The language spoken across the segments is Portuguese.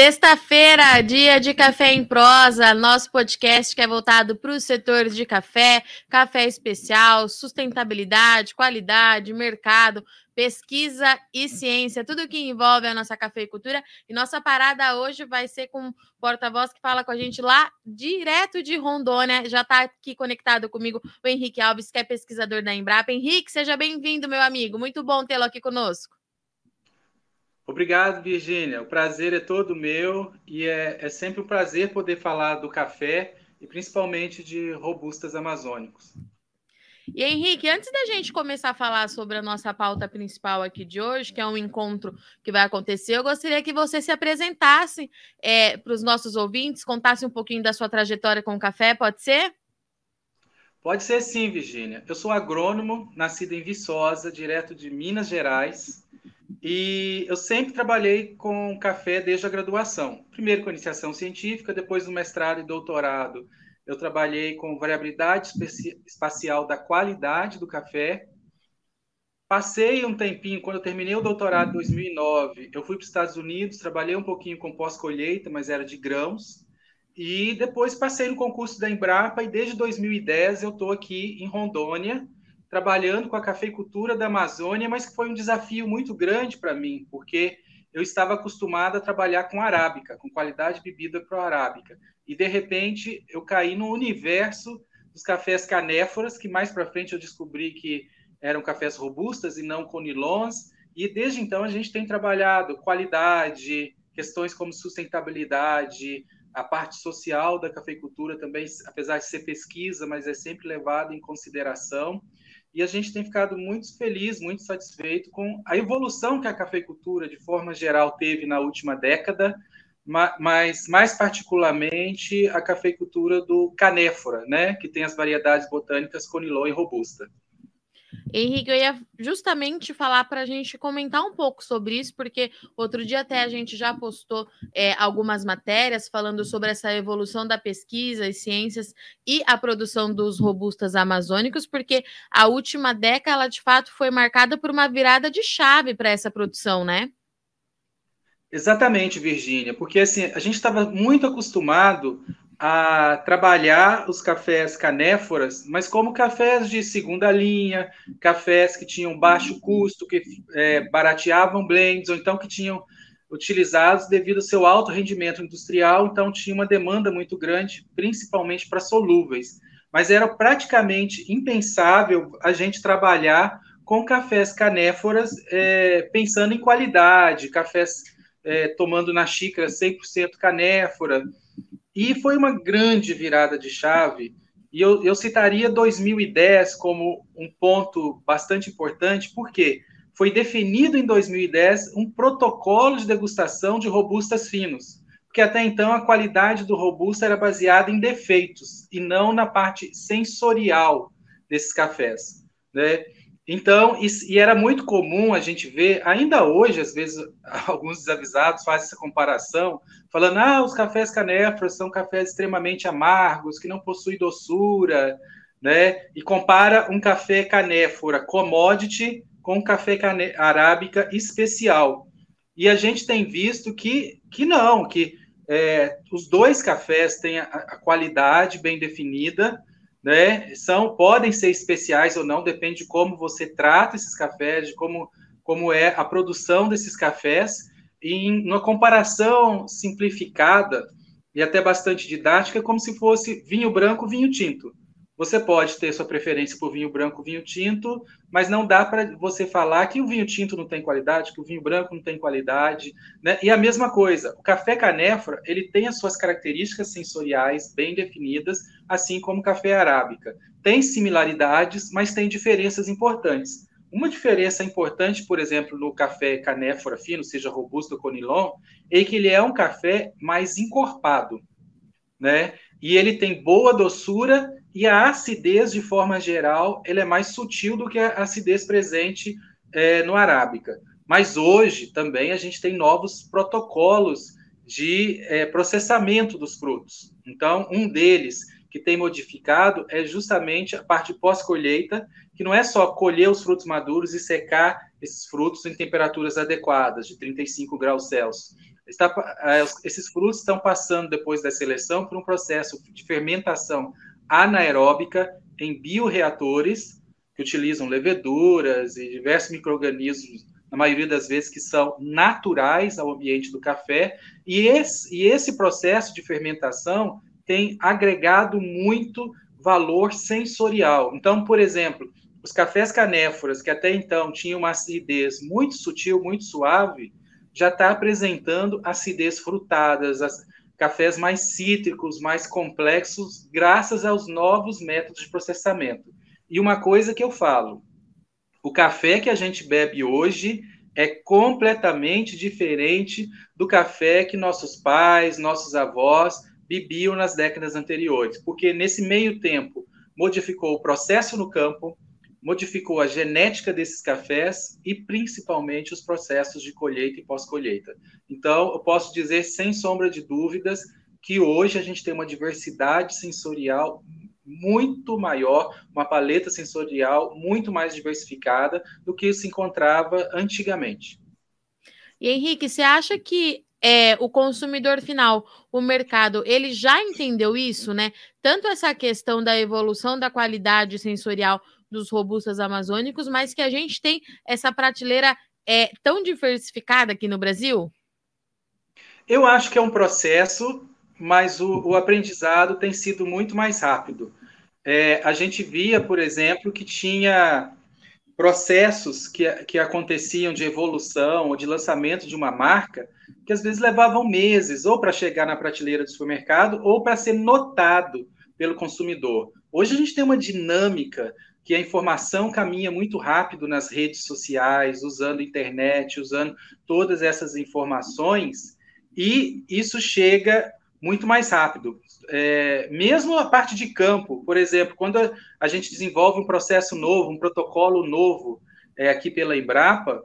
Sexta-feira, dia de Café em Prosa, nosso podcast que é voltado para os setores de café, café especial, sustentabilidade, qualidade, mercado, pesquisa e ciência, tudo que envolve a nossa cafeicultura. E nossa parada hoje vai ser com o porta-voz que fala com a gente lá direto de Rondônia. Já está aqui conectado comigo o Henrique Alves, que é pesquisador da Embrapa. Henrique, seja bem-vindo, meu amigo. Muito bom tê-lo aqui conosco. Obrigado, Virgínia. O prazer é todo meu e é, é, sempre um prazer poder falar do café e principalmente de robustas amazônicos. E Henrique, antes da gente começar a falar sobre a nossa pauta principal aqui de hoje, que é um encontro que vai acontecer, eu gostaria que você se apresentasse é, para os nossos ouvintes, contasse um pouquinho da sua trajetória com o café, pode ser? Pode ser sim, Virgínia. Eu sou agrônomo, nascido em Viçosa, direto de Minas Gerais. E eu sempre trabalhei com café desde a graduação. Primeiro com iniciação científica, depois no mestrado e doutorado. Eu trabalhei com variabilidade espacial da qualidade do café. Passei um tempinho, quando eu terminei o doutorado em 2009, eu fui para os Estados Unidos, trabalhei um pouquinho com pós-colheita, mas era de grãos. E depois passei no concurso da Embrapa e desde 2010 eu estou aqui em Rondônia, trabalhando com a cafeicultura da Amazônia, mas que foi um desafio muito grande para mim, porque eu estava acostumado a trabalhar com arábica, com qualidade de bebida pro-arábica. E, de repente, eu caí no universo dos cafés canéforas, que mais para frente eu descobri que eram cafés robustas e não conilons. E, desde então, a gente tem trabalhado qualidade, questões como sustentabilidade, a parte social da cafeicultura também, apesar de ser pesquisa, mas é sempre levada em consideração e a gente tem ficado muito feliz, muito satisfeito com a evolução que a cafeicultura, de forma geral, teve na última década, mas mais particularmente a cafeicultura do canéfora, né, que tem as variedades botânicas Conilon e Robusta. Henrique, eu ia justamente falar para a gente comentar um pouco sobre isso, porque outro dia até a gente já postou é, algumas matérias falando sobre essa evolução da pesquisa e ciências e a produção dos robustas amazônicos, porque a última década, ela, de fato, foi marcada por uma virada de chave para essa produção, né? Exatamente, Virgínia, porque assim, a gente estava muito acostumado a trabalhar os cafés canéforas, mas como cafés de segunda linha, cafés que tinham baixo custo, que é, barateavam blends, ou então que tinham utilizados devido ao seu alto rendimento industrial, então tinha uma demanda muito grande, principalmente para solúveis. Mas era praticamente impensável a gente trabalhar com cafés canéforas é, pensando em qualidade, cafés é, tomando na xícara 100% canéfora, e foi uma grande virada de chave. E eu, eu citaria 2010 como um ponto bastante importante, porque foi definido em 2010 um protocolo de degustação de robustas finos, porque até então a qualidade do robusta era baseada em defeitos e não na parte sensorial desses cafés, né? Então, e, e, era muito comum a gente ver, ainda hoje, às vezes, alguns desavisados fazem essa comparação, falando: ah, os cafés canéforas são cafés extremamente amargos, que não possuem doçura, né? E compara um café canéfora commodity com um café cane arábica especial. E a gente tem visto que, que não, que é, os dois cafés têm a, a qualidade bem definida, né? São podem ser especiais ou não, depende de como você trata esses cafés, de como como é a produção desses cafés. E em uma comparação simplificada e até bastante didática, como se fosse vinho branco, vinho tinto. Você pode ter sua preferência por vinho branco, vinho tinto, mas não dá para você falar que o vinho tinto não tem qualidade, que o vinho branco não tem qualidade, né? E a mesma coisa, o café canéfora, ele tem as suas características sensoriais bem definidas, assim como o café arábica. Tem similaridades, mas tem diferenças importantes. Uma diferença importante, por exemplo, no café canéfora fino, seja robusto ou conilon, é que ele é um café mais encorpado, né? E ele tem boa doçura e a acidez, de forma geral, ele é mais sutil do que a acidez presente é, no arábica. Mas hoje também a gente tem novos protocolos de é, processamento dos frutos. Então, um deles que tem modificado é justamente a parte pós-colheita, que não é só colher os frutos maduros e secar esses frutos em temperaturas adequadas, de 35 graus Celsius. Está, é, esses frutos estão passando, depois da seleção, por um processo de fermentação anaeróbica em bioreatores, que utilizam leveduras e diversos micro-organismos, na maioria das vezes, que são naturais ao ambiente do café. E esse, e esse processo de fermentação tem agregado muito valor sensorial. Então, por exemplo, os cafés canéforas, que até então tinham uma acidez muito sutil, muito suave, já está apresentando acidez frutadas, as, cafés mais cítricos, mais complexos, graças aos novos métodos de processamento. E uma coisa que eu falo: o café que a gente bebe hoje é completamente diferente do café que nossos pais, nossos avós bebiam nas décadas anteriores, porque nesse meio tempo modificou o processo no campo, modificou a genética desses cafés e principalmente os processos de colheita e pós-colheita. Então, eu posso dizer sem sombra de dúvidas que hoje a gente tem uma diversidade sensorial muito maior, uma paleta sensorial muito mais diversificada do que se encontrava antigamente. E Henrique, você acha que é, o consumidor final, o mercado, ele já entendeu isso, né? Tanto essa questão da evolução da qualidade sensorial dos robustos amazônicos, mas que a gente tem essa prateleira é, tão diversificada aqui no Brasil? Eu acho que é um processo, mas o, o aprendizado tem sido muito mais rápido. É, a gente via, por exemplo, que tinha processos que, que aconteciam de evolução ou de lançamento de uma marca que às vezes levavam meses ou para chegar na prateleira do supermercado ou para ser notado pelo consumidor. Hoje a gente tem uma dinâmica que a informação caminha muito rápido nas redes sociais, usando internet, usando todas essas informações, e isso chega muito mais rápido. É, mesmo a parte de campo, por exemplo, quando a gente desenvolve um processo novo, um protocolo novo é, aqui pela Embrapa,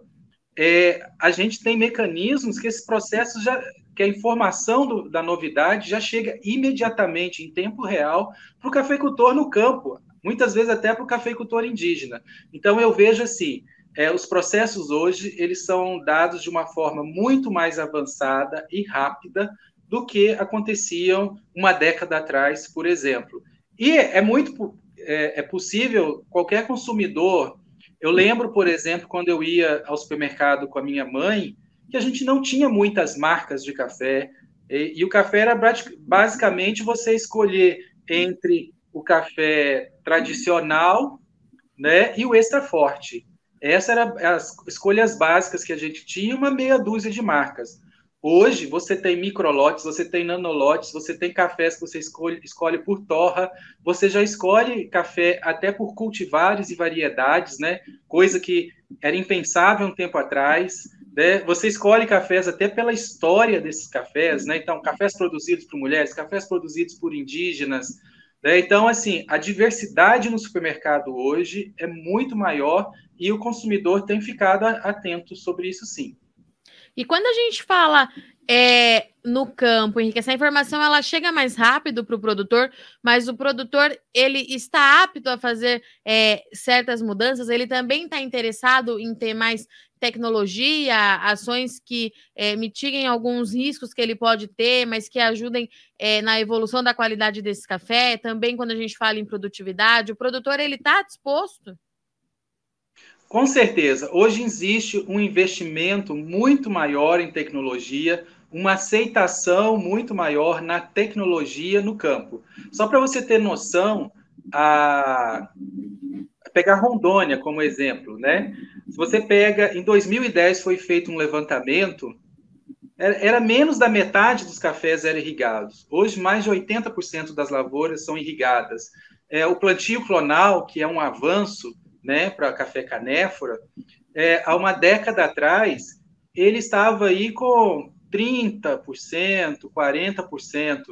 é, a gente tem mecanismos que esse processo já, que a informação do, da novidade já chega imediatamente, em tempo real, para o cafeicultor no campo muitas vezes até para o cafeicultor indígena. Então eu vejo assim, é, os processos hoje eles são dados de uma forma muito mais avançada e rápida do que aconteciam uma década atrás, por exemplo. E é muito é, é possível qualquer consumidor. Eu lembro, por exemplo, quando eu ia ao supermercado com a minha mãe, que a gente não tinha muitas marcas de café e, e o café era basicamente você escolher entre o café tradicional né, e o extra forte. Essas eram as escolhas básicas que a gente tinha, uma meia dúzia de marcas. Hoje, você tem microlotes, você tem nanolotes, você tem cafés que você escolhe, escolhe por torra, você já escolhe café até por cultivares e variedades, né? Coisa que era impensável um tempo atrás. Né? Você escolhe cafés até pela história desses cafés, né? Então, cafés produzidos por mulheres, cafés produzidos por indígenas, né? Então, assim, a diversidade no supermercado hoje é muito maior e o consumidor tem ficado atento sobre isso, sim. E quando a gente fala é, no campo, Henrique, essa informação ela chega mais rápido para o produtor, mas o produtor ele está apto a fazer é, certas mudanças, ele também está interessado em ter mais tecnologia, ações que é, mitiguem alguns riscos que ele pode ter, mas que ajudem é, na evolução da qualidade desse café. Também quando a gente fala em produtividade, o produtor ele está disposto. Com certeza. Hoje existe um investimento muito maior em tecnologia, uma aceitação muito maior na tecnologia no campo. Só para você ter noção, a pegar Rondônia como exemplo, né? Se você pega, em 2010 foi feito um levantamento, era menos da metade dos cafés eram irrigados. Hoje, mais de 80% das lavouras são irrigadas. É, o plantio clonal, que é um avanço né, para café canéfora, é, há uma década atrás, ele estava aí com 30%, 40%.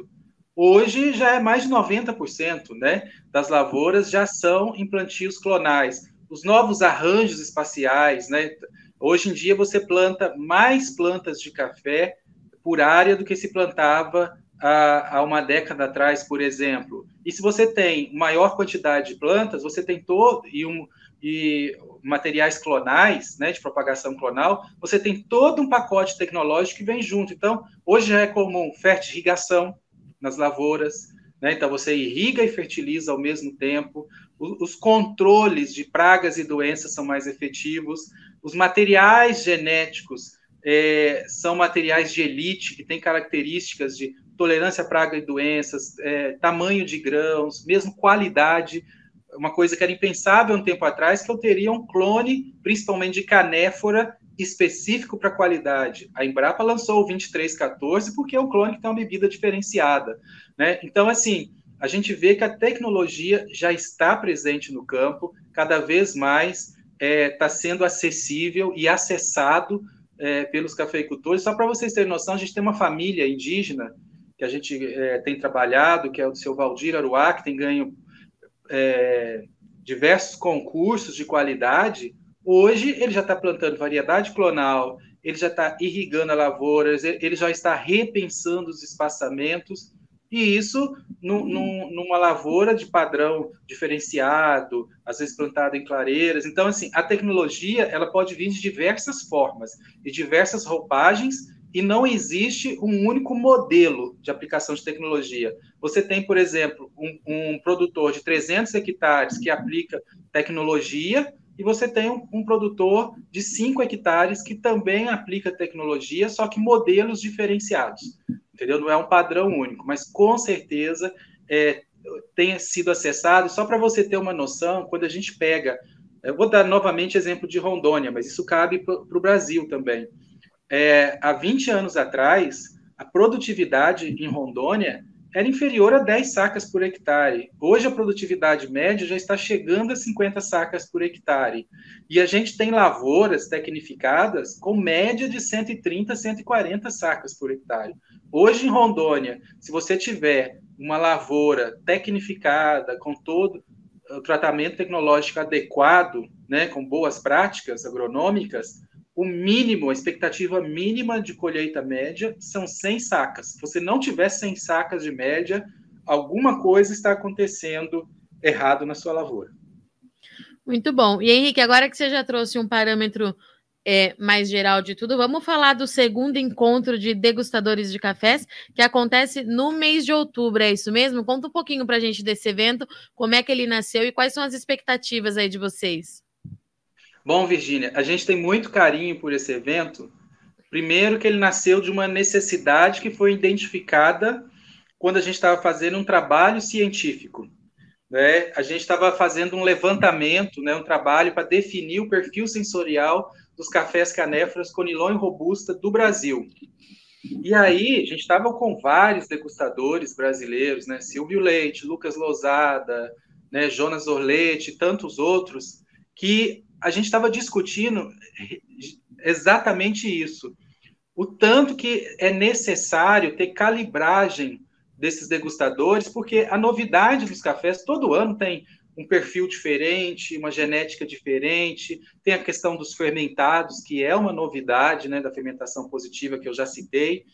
Hoje já é mais de 90%, né? Das lavouras já são em plantios clonais. Os novos arranjos espaciais, né? Hoje em dia você planta mais plantas de café por área do que se plantava há, há uma década atrás, por exemplo. E se você tem maior quantidade de plantas, você tem todo e um, e materiais clonais, né, de propagação clonal, você tem todo um pacote tecnológico que vem junto. Então, hoje já é comum fertirrigação nas lavouras, né, então você irriga e fertiliza ao mesmo tempo, os controles de pragas e doenças são mais efetivos, os materiais genéticos é, são materiais de elite, que têm características de tolerância a praga e doenças, é, tamanho de grãos, mesmo qualidade, uma coisa que era impensável um tempo atrás, que eu teria um clone, principalmente de canéfora, específico para qualidade. A Embrapa lançou o 2314 porque é um clone que tem uma bebida diferenciada. Né? Então, assim, a gente vê que a tecnologia já está presente no campo, cada vez mais está é, tá sendo acessível e acessado é, pelos cafeicultores. Só para vocês terem noção, a gente tem uma família indígena que a gente é, tem trabalhado, que é o do seu Valdir Aruá, que tem ganho é, diversos concursos de qualidade, hoje ele já está plantando variedade clonal, ele já está irrigando lavouras, ele já está repensando os espaçamentos, e isso num, num, numa lavoura de padrão diferenciado, às vezes plantado em clareiras. Então, assim, a tecnologia ela pode vir de diversas formas, de diversas roupagens, e não existe um único modelo de aplicação de tecnologia. Você tem, por exemplo, um, um produtor de 300 hectares que aplica tecnologia, e você tem um, um, produtor de 5 hectares que também aplica tecnologia, só que modelos diferenciados. Entendeu? Não é um padrão único, mas com certeza é, tem sido acessado. Só para você ter uma noção, quando a gente pega. Eu vou dar novamente exemplo de Rondônia, mas isso cabe para o Brasil também é, há 20 anos atrás, a produtividade em Rondônia era inferior a 10 sacas por hectare. Hoje a produtividade média já está chegando a 50 sacas por hectare. E a gente tem lavouras tecnificadas com média de 130, 140 sacas por hectare. Hoje em Rondônia, se você tiver uma lavoura tecnificada, com todo o tratamento tecnológico adequado, né, com boas práticas agronômicas, o mínimo, a expectativa mínima de colheita média são 100 sacas. Se você não tiver 100 sacas de média, alguma coisa está acontecendo errado na sua lavoura. Muito bom. E Henrique, agora que você já trouxe um parâmetro é, mais geral de tudo, vamos falar do segundo encontro de degustadores de cafés, que acontece no mês de outubro, é isso mesmo? Conta um pouquinho para a gente desse evento, como é que ele nasceu e quais são as expectativas aí de vocês. Bom, Virgínia, a gente tem muito carinho por esse evento. Primeiro, que ele nasceu de uma necessidade que foi identificada quando a gente estava fazendo um trabalho científico. Né? A gente estava fazendo um levantamento, né, um trabalho para definir o perfil sensorial dos cafés canéforas Conilon e Robusta do Brasil. E aí, a gente estava com vários degustadores brasileiros, né? Silvio Leite, Lucas Lozada, né? Jonas Orletti, tantos outros, que a gente estava discutindo exatamente isso. O tanto que é necessário ter calibragem desses degustadores, porque a novidade dos cafés todo ano tem um perfil diferente, uma genética diferente, tem a questão dos fermentados, que é uma novidade, né, da fermentação positiva que eu já citei.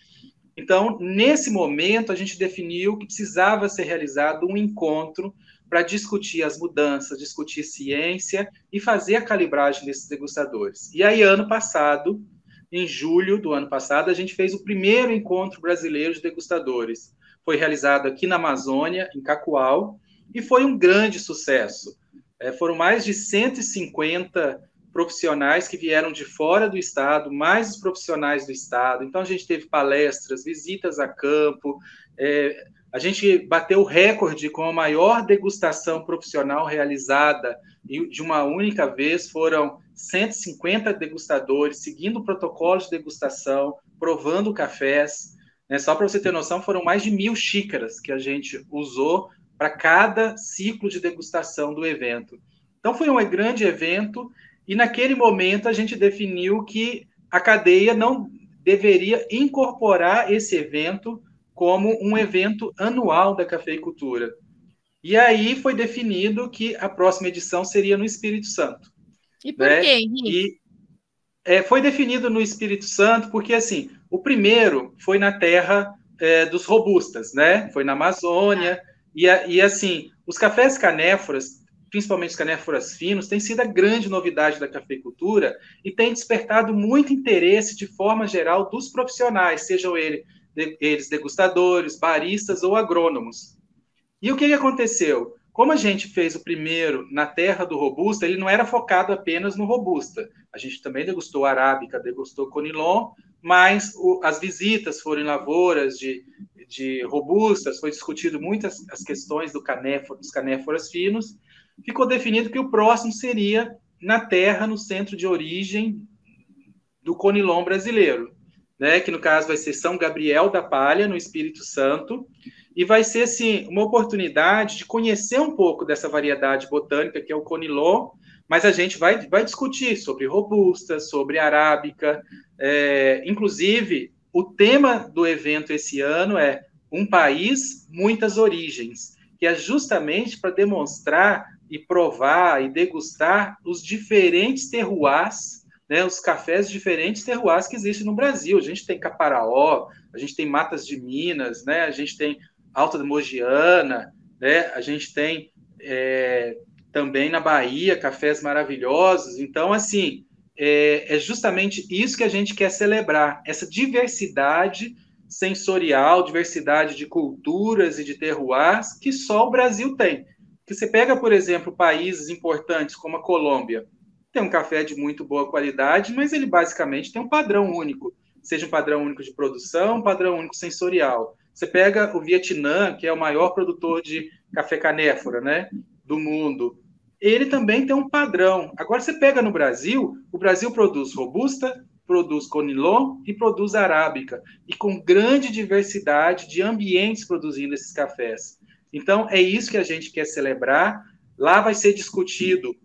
Então, nesse momento, a gente definiu que precisava ser realizado um encontro para discutir as mudanças, discutir ciência e fazer a calibragem desses degustadores. E aí, ano passado, em julho do ano passado, a gente fez o primeiro encontro brasileiro de degustadores. Foi realizado aqui na Amazônia, em Cacoal, e foi um grande sucesso. É, foram mais de 150 profissionais que vieram de fora do estado, mais os profissionais do estado. Então, a gente teve palestras, visitas a campo, é, a gente bateu o recorde com a maior degustação profissional realizada de uma única vez foram 150 degustadores seguindo o protocolo de degustação, provando cafés. Né? Só para você ter noção, foram mais de mil xícaras que a gente usou para cada ciclo de degustação do evento. Então foi um grande evento e naquele momento a gente definiu que a cadeia não deveria incorporar esse evento como um evento anual da cafeicultura. E aí foi definido que a próxima edição seria no Espírito Santo. E por né? quê, Henrique? E, é, foi definido no Espírito Santo porque, assim, o primeiro foi na terra é, dos robustas, né? Foi na Amazônia. Ah. E, e, assim, os cafés canéforas, principalmente os canéforas finos, tem sido a grande novidade da cafeicultura e tem despertado muito interesse de forma geral dos profissionais, sejam eles, eles degustadores, baristas ou agrônomos. E o que, aconteceu? Como a gente fez o primeiro na terra do Robusta, ele não era focado apenas no Robusta. A gente também degustou Arábica, degustou Conilon, mas o, as visitas foram em lavouras de, de Robustas, foi discutido muitas as questões do dos canéforas finos, ficou definido que o próximo seria na terra, no centro de origem do Conilon brasileiro, né? que no caso vai ser São Gabriel da Palha, no Espírito Santo, e vai ser assim, uma oportunidade de conhecer um pouco dessa variedade botânica que é o Conilon, mas a gente vai, vai discutir sobre robusta, sobre arábica, é, inclusive o tema do evento esse ano é um país, muitas origens, que é justamente para demonstrar e provar e degustar os diferentes terroirs, né, os cafés diferentes terroirs que existem no Brasil. A gente tem Caparaó, a gente tem Matas de Minas, né, a gente tem Alta Mogiana, né, a gente tem é, também na Bahia cafés maravilhosos. Então, assim, é, é justamente isso que a gente quer celebrar, essa diversidade sensorial, diversidade de culturas e de terroirs que só o Brasil tem. Que você pega, por exemplo, países importantes como a Colômbia, tem um café de muito boa qualidade, mas ele basicamente tem um padrão único, seja um padrão único de produção, um padrão único sensorial. Você pega o Vietnã, que é o maior produtor de café canéfora, né, do mundo. Ele também tem um padrão. Agora você pega no Brasil, o Brasil produz robusta, produz conilon e produz arábica, e com grande diversidade de ambientes produzindo esses cafés. Então, é isso que a gente quer celebrar. Lá vai ser discutido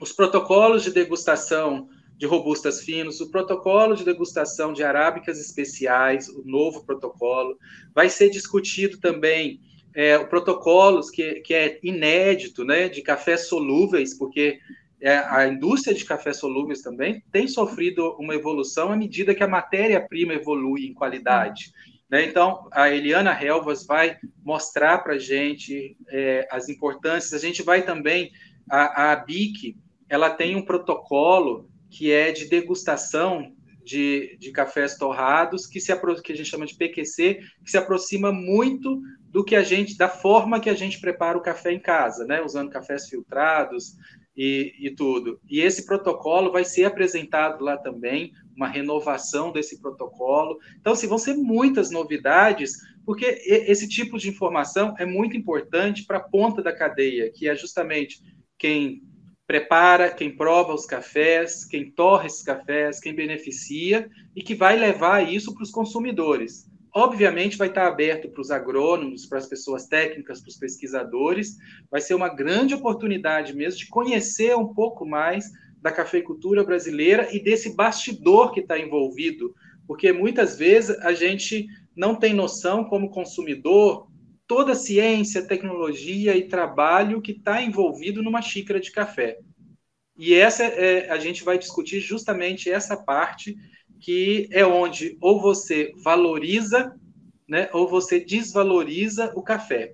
os protocolos de degustação de robustas finos, o protocolo de degustação de arábicas especiais, o novo protocolo. Vai ser discutido também é, o protocolos que, que é inédito, né, de cafés solúveis, porque é, a indústria de cafés solúveis também tem sofrido uma evolução à medida que a matéria-prima evolui em qualidade. Né? Então, a Eliana Helvas vai mostrar para a gente é, as importâncias. A gente vai também, a, a BIC, ela tem um protocolo que é de degustação de, de cafés torrados, que, se, que a gente chama de PQC, que se aproxima muito do que a gente, da forma que a gente prepara o café em casa, né? usando cafés filtrados, e, e, tudo. E esse protocolo vai ser apresentado lá também, uma renovação desse protocolo. Então, assim, vão ser muitas novidades, porque esse tipo de informação é muito importante para a ponta da cadeia, que é justamente quem prepara, quem prova os cafés, quem torra esses cafés, quem beneficia e que vai levar isso para os consumidores. Obviamente, vai estar aberto para os agrônomos, para as pessoas técnicas, para os pesquisadores. Vai ser uma grande oportunidade mesmo de conhecer um pouco mais da cafeicultura brasileira e desse bastidor que está envolvido, porque muitas vezes a gente não tem noção, como consumidor, toda a ciência, tecnologia e trabalho que está envolvido numa xícara de café. E essa é, a gente vai discutir justamente essa parte que é onde ou você valoriza, né, ou você desvaloriza o café.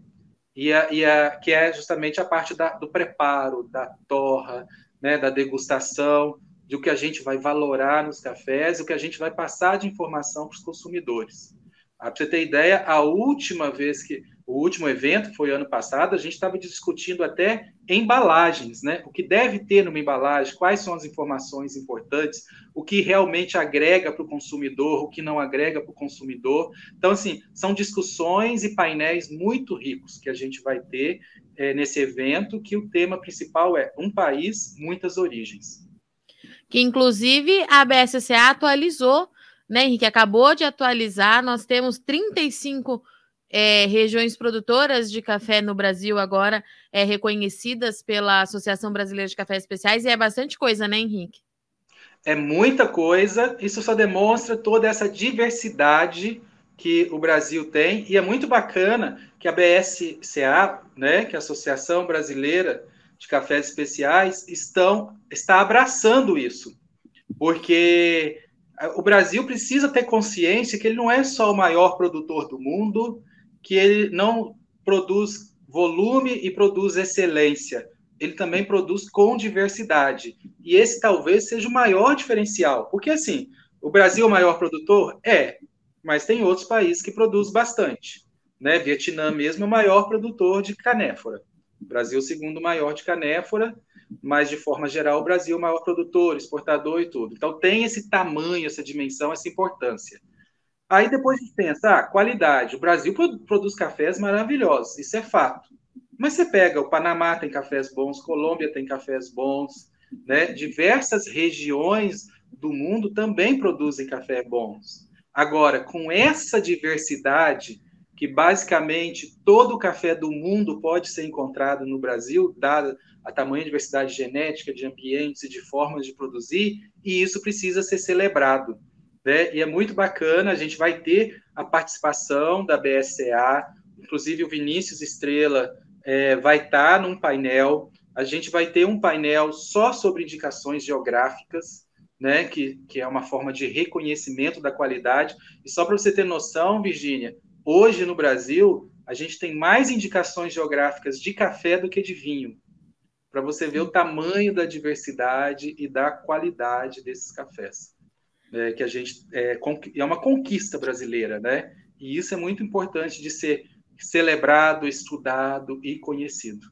E a, e a, que é justamente a parte da, do preparo, da torra, né, da degustação, do que a gente vai valorar nos cafés, o que a gente vai passar de informação para os consumidores. Ah, para você ter ideia, a última vez que o último evento foi ano passado, a gente estava discutindo até embalagens, né? O que deve ter numa embalagem, quais são as informações importantes, o que realmente agrega para o consumidor, o que não agrega para o consumidor. Então, assim, são discussões e painéis muito ricos que a gente vai ter é, nesse evento, que o tema principal é um país, muitas origens. Que, inclusive, a BSCA atualizou, né, Henrique? Acabou de atualizar, nós temos 35 é, regiões produtoras de café no Brasil agora é, reconhecidas pela Associação Brasileira de Cafés Especiais, e é bastante coisa, né, Henrique? É muita coisa, isso só demonstra toda essa diversidade que o Brasil tem, e é muito bacana que a BSCA, né, que é a Associação Brasileira de Cafés Especiais, estão, está abraçando isso, porque o Brasil precisa ter consciência que ele não é só o maior produtor do mundo, que ele não produz volume e produz excelência. ele também produz com diversidade. E esse talvez seja o maior diferencial, porque assim, o Brasil é o maior produtor? É, mas tem outros países que produzem bastante. Né? Vietnã mesmo é o maior produtor de canéfora. O Brasil é segundo maior de canéfora, mas de forma geral o Brasil é o maior produtor, exportador e tudo. Então tem esse tamanho, essa dimensão, essa importância. Aí depois a gente pensa, ah, qualidade. O Brasil produz cafés maravilhosos, isso é fato. Mas você pega, o Panamá tem cafés bons, Colômbia tem cafés bons, né? Diversas regiões do mundo também produzem café bons. Agora, com essa diversidade, que basicamente todo o café do mundo pode ser encontrado no Brasil, dada a tamanha diversidade genética de ambientes e de formas de produzir, e isso precisa ser celebrado. Né? E é muito bacana, a gente vai ter a participação da BSCA, inclusive o Vinícius Estrela é, vai estar num painel, a gente vai ter um painel só sobre indicações geográficas, né, que, que é uma forma de reconhecimento da qualidade. E só para você ter noção, Virgínia, hoje no Brasil, a gente tem mais indicações geográficas de café do que de vinho, para você ver o tamanho da diversidade e da qualidade desses cafés é, que a gente é, é uma conquista brasileira, né? E isso é muito importante de ser celebrado, estudado e conhecido.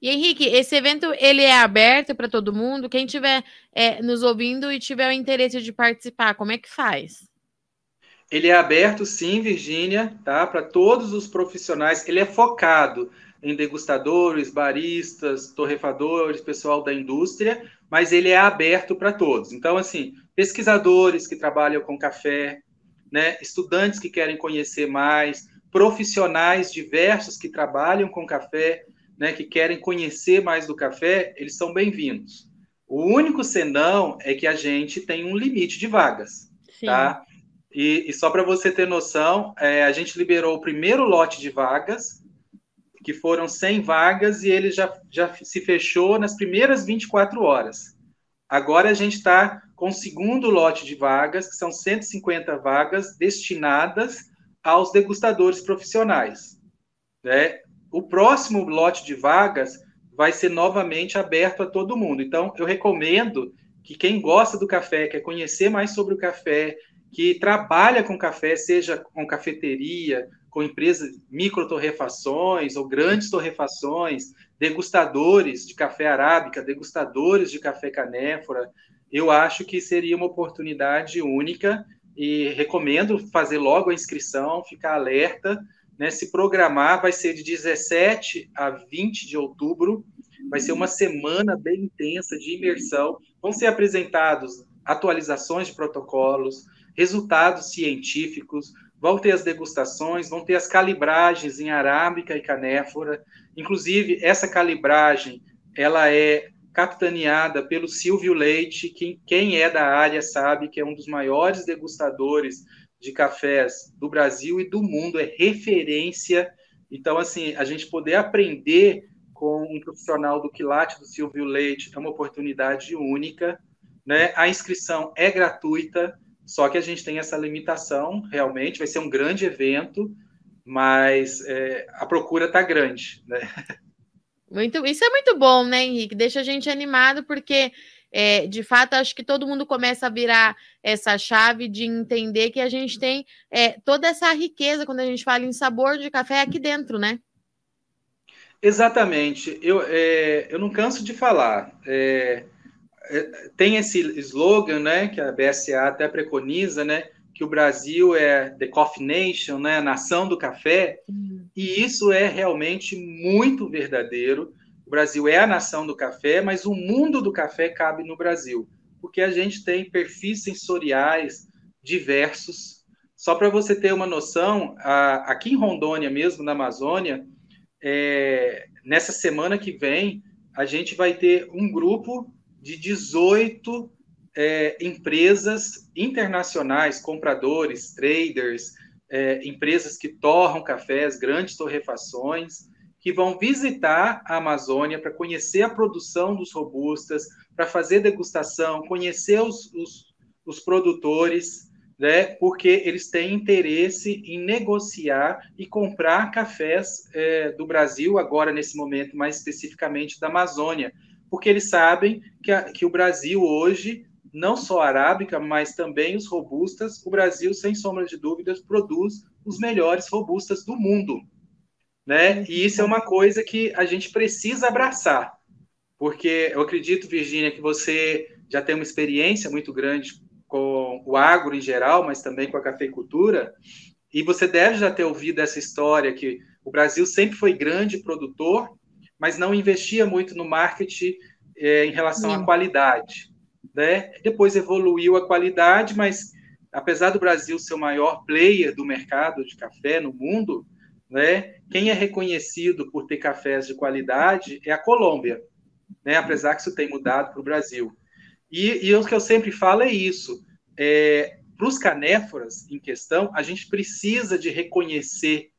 E Henrique, esse evento ele é aberto para todo mundo. Quem estiver é, nos ouvindo e tiver o interesse de participar, como é que faz? Ele é aberto, sim, Virgínia, tá? Para todos os profissionais. Ele é focado em degustadores, baristas, torrefadores, pessoal da indústria, mas ele é aberto para todos. Então, assim, pesquisadores que trabalham com café, né, estudantes que querem conhecer mais, profissionais diversos que trabalham com café, né, que querem conhecer mais do café, eles são bem-vindos. O único senão é que a gente tem um limite de vagas, Sim. tá? E, e só para você ter noção, é, a gente liberou o primeiro lote de vagas, que foram 100 vagas, e ele já, já se fechou nas primeiras 24 horas. Agora a gente está com o segundo lote de vagas, que são 150 vagas destinadas aos degustadores profissionais. Né? O próximo lote de vagas vai ser novamente aberto a todo mundo. Então, eu recomendo que quem gosta do café, quer conhecer mais sobre o café, que trabalha com café, seja com cafeteria, com empresas micro torrefações ou grandes torrefações, degustadores de café arábica, degustadores de café canéfora, eu acho que seria uma oportunidade única e recomendo fazer logo a inscrição, ficar alerta, né, se programar, vai ser de 17 a 20 de outubro, vai ser uma semana bem intensa de imersão, vão ser apresentados atualizações de protocolos, resultados científicos, vão ter as degustações, vão ter as calibragens em arábica e canéfora. Inclusive, essa calibragem, ela é capitaneada pelo Silvio Leite, que quem é da área sabe que é um dos maiores degustadores de cafés do Brasil e do mundo, é referência. Então, assim, a gente poder aprender com um profissional do quilate do Silvio Leite é uma oportunidade única. Né? A inscrição é gratuita, só que a gente tem essa limitação, realmente, vai ser um grande evento, mas é, a procura está grande, né? Muito, isso é muito bom, né, Henrique? Deixa a gente animado, porque é, de fato acho que todo mundo começa a virar essa chave de entender que a gente tem é, toda essa riqueza quando a gente fala em sabor de café aqui dentro, né? Exatamente. Eu, é, eu não canso de falar. Tem esse slogan, né, que a BSA até preconiza, né, que o Brasil é the coffee nation, né, a nação do café, e isso é realmente muito verdadeiro. O Brasil é a nação do café, mas o mundo do café cabe no Brasil, porque a gente tem perfis sensoriais diversos. Só para você ter uma noção, a, aqui em Rondônia mesmo, na Amazônia, é, nessa semana que vem, a gente vai ter um grupo de 18 é, empresas internacionais, compradores, traders, é, empresas que torram cafés, grandes torrefações, que vão visitar a Amazônia para conhecer a produção dos robustas, para fazer degustação, conhecer os, os, os produtores, né, porque eles têm interesse em negociar e comprar cafés é, do Brasil, agora nesse momento mais especificamente da Amazônia, porque eles sabem que, a, que o Brasil hoje, não só a arábica, mas também os robustas, o Brasil, sem sombra de dúvidas, produz os melhores robustas do mundo. Né? E isso é uma coisa que a gente precisa abraçar, porque eu acredito, Virgínia, que você já tem uma experiência muito grande com o agro em geral, mas também com a cafeicultura, e você deve já ter ouvido essa história que o Brasil sempre foi grande produtor, mas não investia muito no marketing é, em relação Sim. à qualidade. Né? Depois evoluiu a qualidade, mas apesar do Brasil ser o maior player do mercado de café no mundo, né, quem é reconhecido por ter cafés de qualidade é a Colômbia, né, apesar que isso tem mudado para o Brasil. E, e o que eu sempre falo é isso. É, Para os canéforas em questão, a gente precisa de reconhecer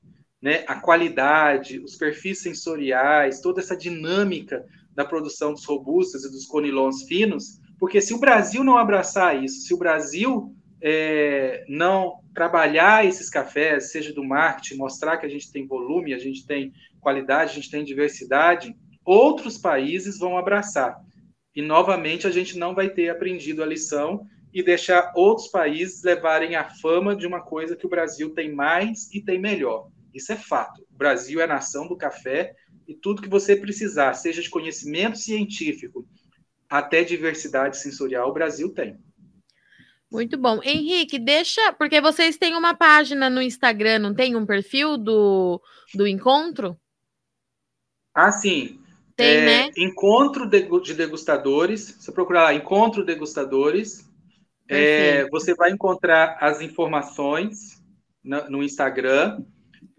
né, a qualidade, os perfis sensoriais, toda essa dinâmica da produção dos robustos e dos conilons finos, porque se o Brasil não abraçar isso, se o Brasil é, não trabalhar esses cafés, seja do marketing, mostrar que a gente tem volume, a gente tem qualidade, a gente tem diversidade, outros países vão abraçar. E novamente a gente não vai ter aprendido a lição e deixar outros países levarem a fama de uma coisa que o Brasil tem mais e tem melhor. Isso é fato. O Brasil é a nação do café e tudo que você precisar, seja de conhecimento científico até diversidade sensorial, o Brasil tem. Muito bom. Henrique, deixa. Porque vocês têm uma página no Instagram, não tem um perfil do, do encontro? Ah, sim. Tem, é, né? Encontro de degustadores. Você procurar lá, Encontro Degustadores. É, você vai encontrar as informações no, no Instagram.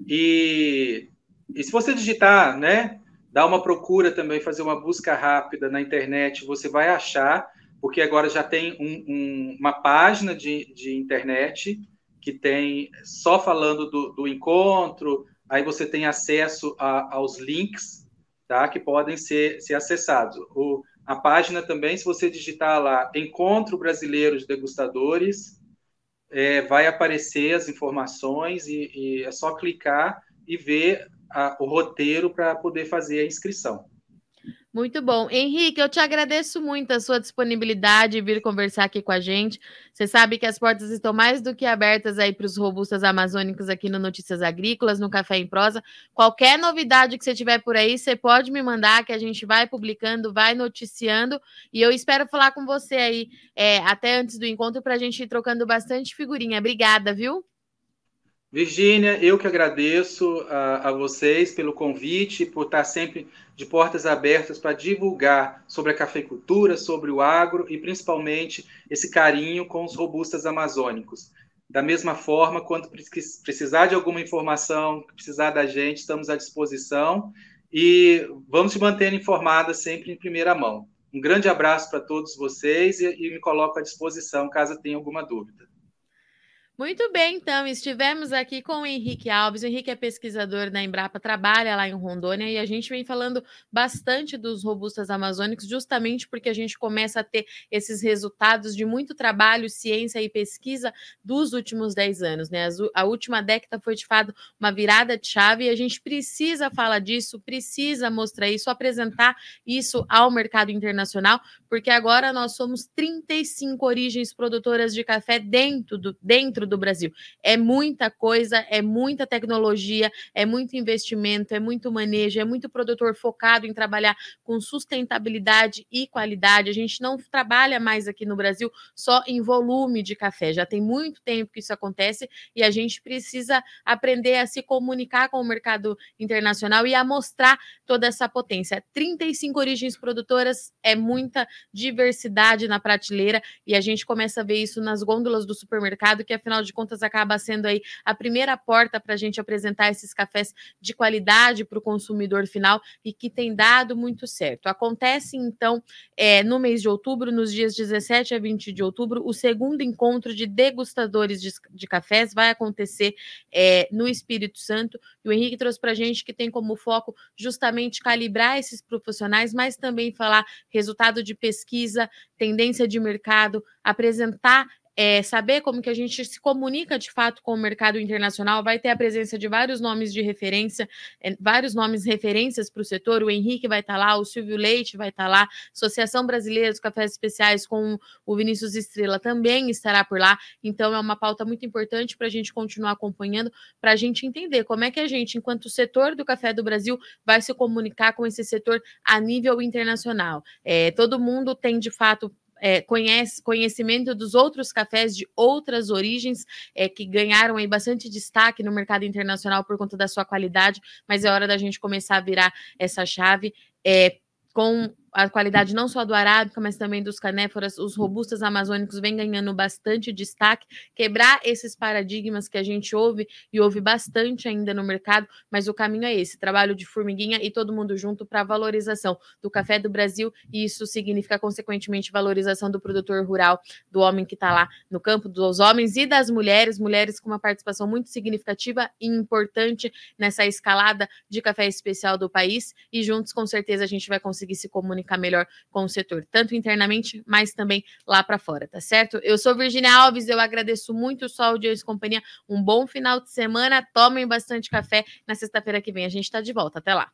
E, e se você digitar, né? Dar uma procura também, fazer uma busca rápida na internet, você vai achar, porque agora já tem um, um, uma página de, de internet que tem só falando do, do encontro, aí você tem acesso a, aos links tá? que podem ser, ser acessados. O, a página também, se você digitar lá Encontro Brasileiro de Degustadores, é, vai aparecer as informações e, e, é só clicar e ver a, o roteiro para poder fazer a inscrição. Muito bom. Henrique, eu te agradeço muito a sua disponibilidade de vir conversar aqui com a gente. Você sabe que as portas estão mais do que abertas aí para os robustas amazônicos aqui no Notícias Agrícolas, no Café em Prosa. Qualquer novidade que você tiver por aí, você pode me mandar, que a gente vai publicando, vai noticiando. E eu espero falar com você aí é, até antes do encontro para a gente ir trocando bastante figurinha. Obrigada, viu? Virgínia, eu que agradeço a, a, vocês pelo convite, por estar sempre de portas abertas para divulgar sobre a cafeicultura, sobre o agro e principalmente esse carinho com os robustas amazônicos. Da mesma forma, quando precisar de alguma informação, precisar da gente, estamos à disposição e vamos te manter informada sempre em primeira mão. Um grande abraço para todos vocês e, e me coloco à disposição caso tenha alguma dúvida. Muito bem, então, estivemos aqui com o Henrique Alves. O Henrique é pesquisador da Embrapa, trabalha lá em Rondônia e a gente vem falando bastante dos robustas amazônicos, justamente porque a gente começa a ter esses resultados de muito trabalho, ciência e pesquisa dos últimos 10 anos, né? A última década foi de fato uma virada de chave e a gente precisa falar disso, precisa mostrar isso, apresentar isso ao mercado internacional, porque agora nós somos 35 origens produtoras de café dentro do dentro do Brasil. É muita coisa, é muita tecnologia, é muito investimento, é muito manejo, é muito produtor focado em trabalhar com sustentabilidade e qualidade. A gente não trabalha mais aqui no Brasil só em volume de café. Já tem muito tempo que isso acontece e a gente precisa aprender a se comunicar com o mercado internacional e a mostrar toda essa potência. 35 origens produtoras é muita diversidade na prateleira e a gente começa a ver isso nas gôndolas do supermercado, que afinal de contas, acaba sendo aí a primeira porta para a gente apresentar esses cafés de qualidade para o consumidor final e que tem dado muito certo. Acontece, então, é, no mês de outubro, nos dias 17 a 20 de outubro, o segundo encontro de degustadores de, de cafés vai acontecer é, no Espírito Santo. E o Henrique trouxe para a gente que tem como foco justamente calibrar esses profissionais, mas também falar resultado de pesquisa, tendência de mercado, apresentar é, saber como que a gente se comunica de fato com o mercado internacional. Vai ter a presença de vários nomes de referência, é, vários nomes referências para o setor. O Henrique vai estar tá lá, o Silvio Leite vai estar tá lá, Associação Brasileira dos Cafés Especiais com o Vinícius Estrela também estará por lá. Então, é uma pauta muito importante para a gente continuar acompanhando, para a gente entender como é que a gente, enquanto setor do café do Brasil, vai se comunicar com esse setor a nível internacional. É, todo mundo tem, de fato, é, conhece, conhecimento dos outros cafés de outras origens é, que ganharam aí bastante destaque no mercado internacional por conta da sua qualidade, mas é hora da gente começar a virar essa chave. É, com a qualidade não só do arábica, mas também dos canéforas, os robustas amazônicos vem ganhando bastante destaque, quebrar esses paradigmas que a gente ouve e ouve bastante ainda no mercado, mas o caminho é esse, trabalho de formiguinha e todo mundo junto para valorização do café do Brasil, e isso significa consequentemente valorização do produtor rural, do homem que está lá no campo, dos homens e das mulheres, mulheres com uma participação muito significativa e importante nessa escalada de café especial do país, e juntos com certeza a gente vai conseguir se comunicar comunicar melhor com o setor, tanto internamente, mas também lá para fora, tá certo? Eu sou Virginia Alves, eu agradeço muito só a audiência e companhia. Um bom final de semana, tomem bastante café. Na sexta-feira que vem a gente está de volta. Até lá.